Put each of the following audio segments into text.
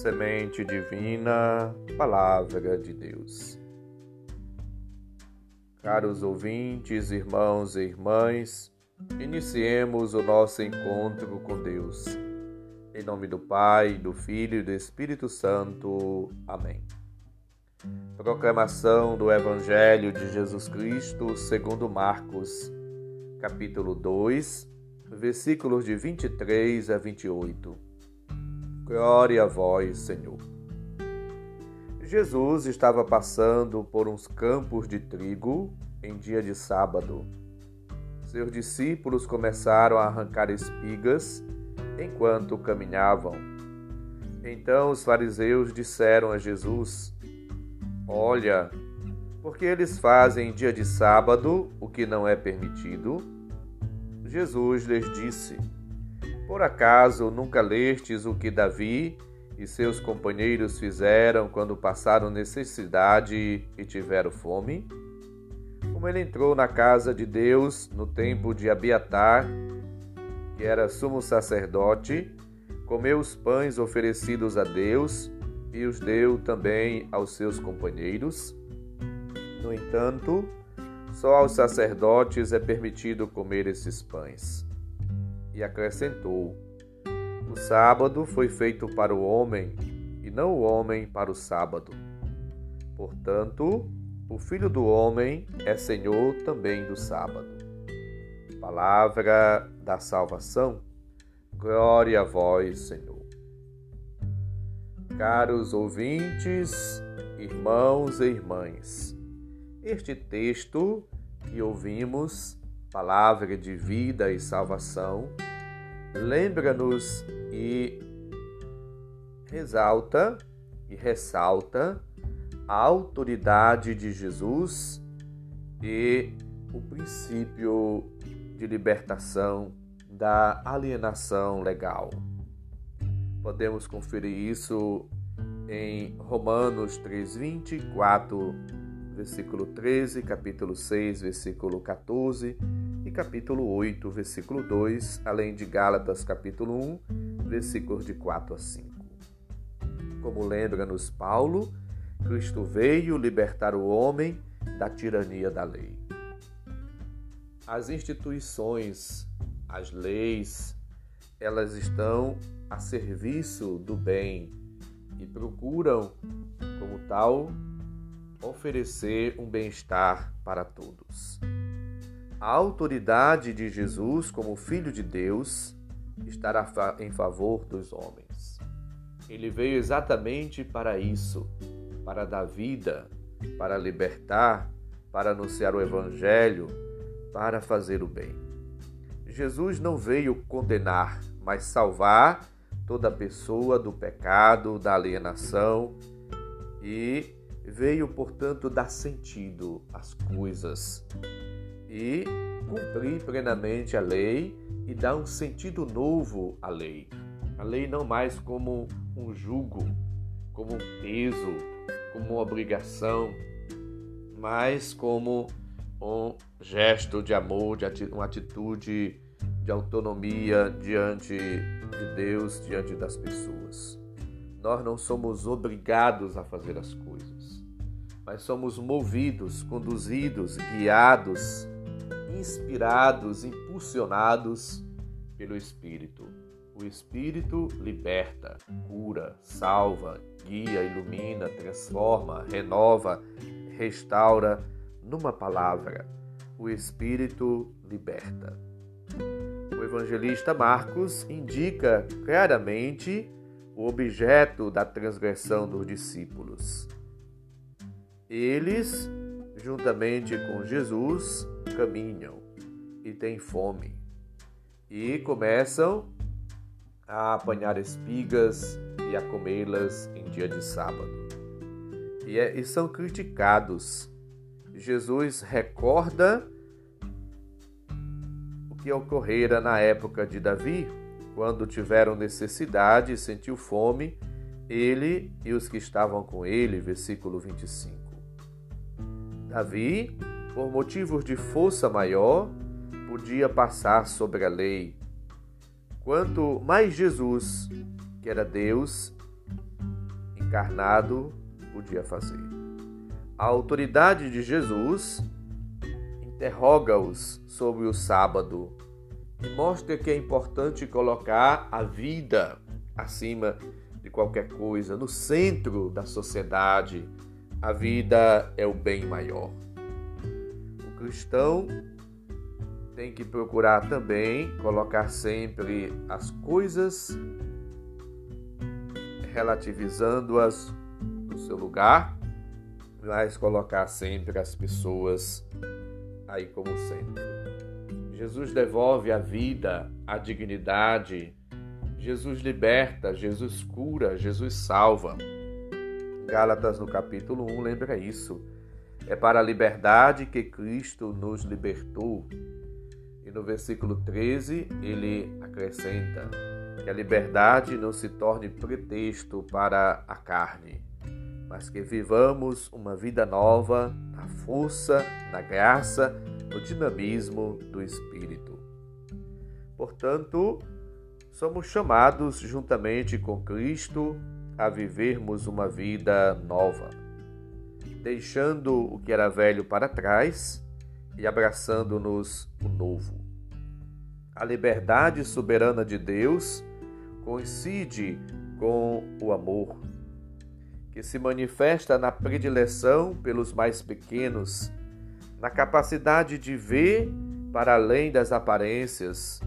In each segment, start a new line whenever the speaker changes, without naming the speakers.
Semente Divina, Palavra de Deus. Caros ouvintes, irmãos e irmãs, iniciemos o nosso encontro com Deus. Em nome do Pai, do Filho e do Espírito Santo. Amém. Proclamação do Evangelho de Jesus Cristo segundo Marcos, capítulo 2, versículos de 23 a 28. Glória a vós, Senhor. Jesus estava passando por uns campos de trigo em dia de sábado. Seus discípulos começaram a arrancar espigas enquanto caminhavam. Então os fariseus disseram a Jesus: Olha, porque eles fazem em dia de sábado o que não é permitido? Jesus lhes disse: Por acaso nunca lestes o que Davi e seus companheiros fizeram quando passaram necessidade e tiveram fome? Como ele entrou na casa de Deus no tempo de Abiatar, que era sumo sacerdote, comeu os pães oferecidos a Deus e os deu também aos seus companheiros. No entanto, só aos sacerdotes é permitido comer esses pães. E acrescentou: O sábado foi feito para o homem, e não o homem para o sábado. Portanto, o Filho do Homem é Senhor também do sábado. Palavra da salvação. Glória a vós, Senhor. Caros ouvintes, irmãos e irmãs, este texto que ouvimos, palavra de vida e salvação, lembra-nos e exalta e ressalta a autoridade de Jesus e o princípio de libertação da alienação legal. Podemos conferir isso em Romanos 3:20, 4, versículo 13, capítulo 6, versículo 14 e capítulo 8, versículo 2, além de Gálatas capítulo 1, versículos de 4 a 5. Como lembra-nos Paulo, Cristo veio libertar o homem da tirania da lei. As instituições, as leis, elas estão a serviço do bem e procuram, como tal, oferecer um bem-estar para todos. A autoridade de Jesus como Filho de Deus estará em favor dos homens. Ele veio exatamente para isso, para dar vida, para libertar, para anunciar o Evangelho, para fazer o bem. Jesus não veio condenar, mas salvar toda pessoa do pecado, da alienação e veio, portanto, dar sentido às coisas e cumprir plenamente a lei e dar um sentido novo à lei. A lei não mais como um jugo, como um peso, como uma obrigação, mas como um gesto de amor, de uma atitude de autonomia diante de Deus, diante das pessoas. Nós não somos obrigados a fazer as coisas, mas somos movidos, conduzidos, guiados, inspirados, impulsionados pelo Espírito. O Espírito liberta, cura, salva, guia, ilumina, transforma, renova, restaura. Numa palavra, o Espírito liberta. O evangelista Marcos indica claramente o objeto da transgressão dos discípulos. Eles, juntamente com Jesus, caminham e têm fome e começam a apanhar espigas e a comê-las em dia de sábado. E, é, e são criticados. Jesus recorda que ocorrera na época de Davi, quando tiveram necessidade e sentiu fome, ele e os que estavam com ele, versículo 25. Davi, por motivos de força maior, podia passar sobre a lei. Quanto mais Jesus, que era Deus, encarnado podia fazer. A autoridade de Jesus interroga-os sobre o sábado e mostra que é importante colocar a vida acima de qualquer coisa, no centro da sociedade. A vida é o bem maior. O cristão tem que procurar também colocar sempre as coisas relativizando-as no seu lugar, mas colocar sempre as pessoas aí como centro. Jesus devolve a vida, a dignidade. Jesus liberta, Jesus cura, Jesus salva. Gálatas no capítulo 1 lembra isso. É para a liberdade que Cristo nos libertou. E no versículo 13 ele acrescenta que a liberdade não se torne pretexto para a carne, mas que vivamos uma vida nova na força, na graça no dinamismo do Espírito. Portanto, somos chamados, juntamente com Cristo, a vivermos uma vida nova, deixando o que era velho para trás e abraçando-nos o novo. A liberdade soberana de Deus coincide com o amor, que se manifesta na predileção pelos mais pequenos na capacidade de ver para além das aparências,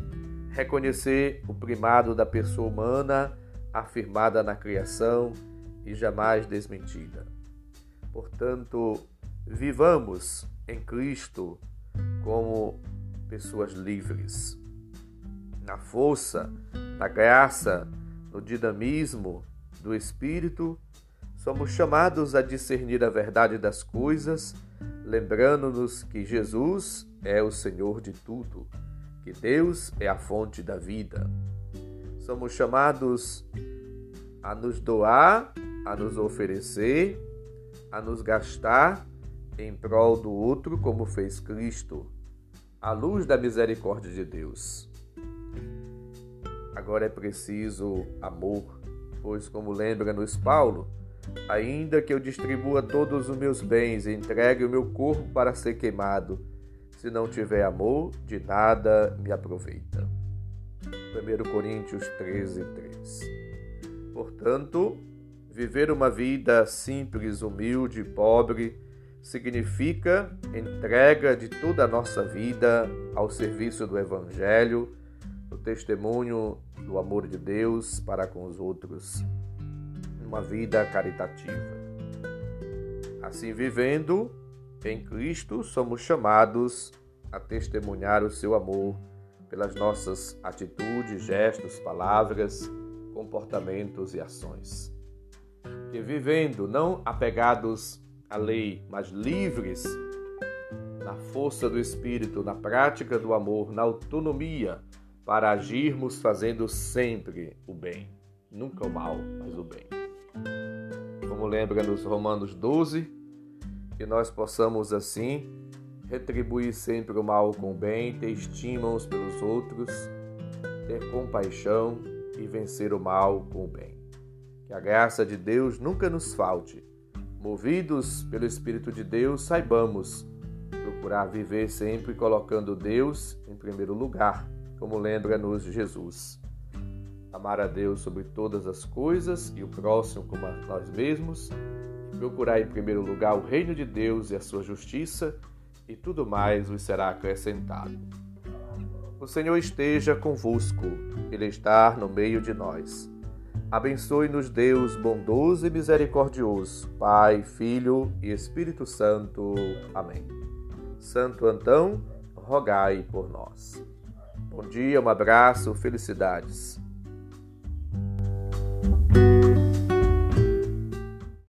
reconhecer o primado da pessoa humana afirmada na criação e jamais desmentida. Portanto, vivamos em Cristo como pessoas livres, na força, na graça, no dinamismo do Espírito, somos chamados a discernir a verdade das coisas lembrando-nos que Jesus é o Senhor de tudo, que Deus é a fonte da vida. Somos chamados a nos doar, a nos oferecer, a nos gastar em prol do outro, como fez Cristo, à luz da misericórdia de Deus. Agora é preciso amor, pois, como lembra-nos Paulo, Ainda que eu distribua todos os meus bens e entregue o meu corpo para ser queimado, se não tiver amor, de nada me aproveita. 1 Coríntios 13, 3. Portanto, viver uma vida simples, humilde, pobre, significa entrega de toda a nossa vida ao serviço do Evangelho, o testemunho do amor de Deus para com os outros uma vida caritativa. Assim, vivendo em Cristo, somos chamados a testemunhar o seu amor pelas nossas atitudes, gestos, palavras, comportamentos e ações. Que vivendo não apegados à lei, mas livres na força do Espírito, na prática do amor, na autonomia, para agirmos fazendo sempre o bem. Nunca o mal, mas o bem como lembra nos Romanos 12, que nós possamos assim retribuir sempre o mal com o bem, ter estima uns pelos outros, ter compaixão e vencer o mal com o bem. Que a graça de Deus nunca nos falte. Movidos pelo Espírito de Deus, saibamos procurar viver sempre colocando Deus em primeiro lugar, como lembra-nos Jesus amar a Deus sobre todas as coisas e o próximo como a nós mesmos, procurar em primeiro lugar o reino de Deus e a sua justiça, e tudo mais vos será acrescentado. O Senhor esteja convosco, Ele está no meio de nós. Abençoe-nos, Deus bondoso e misericordioso, Pai, Filho e Espírito Santo. Amém. Santo Antão, rogai por nós. Bom dia, um abraço, felicidades.